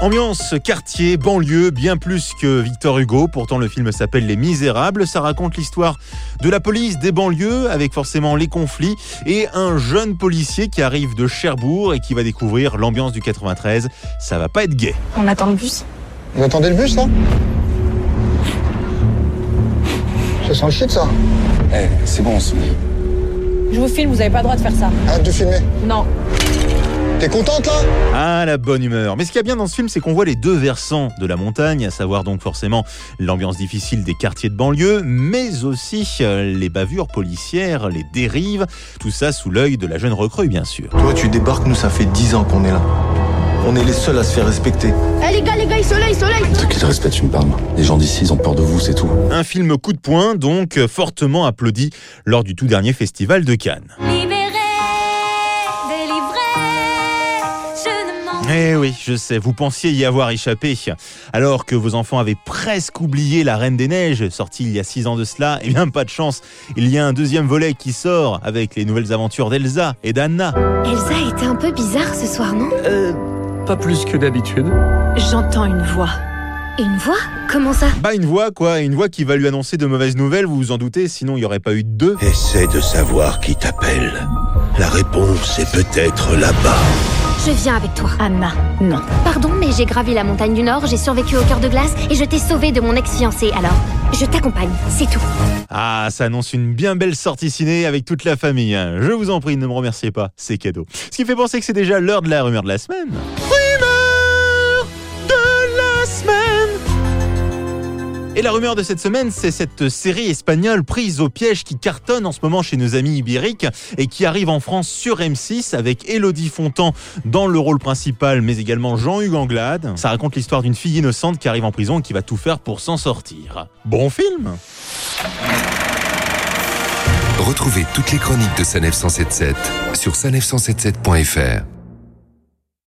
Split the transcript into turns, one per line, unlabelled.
Ambiance quartier, banlieue, bien plus que Victor Hugo. Pourtant, le film s'appelle Les Misérables. Ça raconte l'histoire de la police des banlieues, avec forcément les conflits, et un jeune policier qui arrive de Cherbourg et qui va découvrir l'ambiance du 93. Ça va pas être gay.
On attend le bus.
Vous attendez le bus, là Ça sent le shit, ça
Eh, c'est bon, on se met.
Je vous filme, vous avez pas le droit de faire ça.
Arrête de filmer.
Non.
T'es contente, là?
Ah, la bonne humeur. Mais ce qu'il y a bien dans ce film, c'est qu'on voit les deux versants de la montagne, à savoir donc forcément l'ambiance difficile des quartiers de banlieue, mais aussi euh, les bavures policières, les dérives, tout ça sous l'œil de la jeune recrue, bien sûr.
Toi, tu débarques, nous, ça fait 10 ans qu'on est là. On est les seuls à se faire respecter.
Eh les gars, les gars, soleil, soleil
De quel respect tu me parles Les gens d'ici, ils ont peur de vous, c'est tout.
Un film coup de poing, donc fortement applaudi lors du tout dernier festival de Cannes. Eh oui, je sais, vous pensiez y avoir échappé. Alors que vos enfants avaient presque oublié La Reine des Neiges, sortie il y a six ans de cela, eh bien pas de chance, il y a un deuxième volet qui sort avec les nouvelles aventures d'Elsa et d'Anna.
Elsa était un peu bizarre ce soir, non?
Euh, pas plus que d'habitude.
J'entends une voix.
Une voix? Comment ça?
Bah une voix quoi, une voix qui va lui annoncer de mauvaises nouvelles, vous vous en doutez, sinon il n'y aurait pas eu de deux.
Essaie de savoir qui t'appelle. La réponse est peut-être là-bas.
Je viens avec toi.
Anna, non.
Pardon, mais j'ai gravi la montagne du Nord, j'ai survécu au cœur de glace et je t'ai sauvé de mon ex-fiancé. Alors, je t'accompagne, c'est tout.
Ah, ça annonce une bien belle sortie ciné avec toute la famille. hein. Je vous en prie, ne me remerciez pas, c'est cadeau. Ce qui fait penser que c'est déjà l'heure de la rumeur de la semaine. Et la rumeur de cette semaine, c'est cette série espagnole prise au piège qui cartonne en ce moment chez nos amis ibériques et qui arrive en France sur M6 avec Elodie Fontan dans le rôle principal, mais également Jean-Hugues Anglade. Ça raconte l'histoire d'une fille innocente qui arrive en prison et qui va tout faire pour s'en sortir. Bon film
Retrouvez toutes les chroniques de Sanef 177 sur sanef177.fr.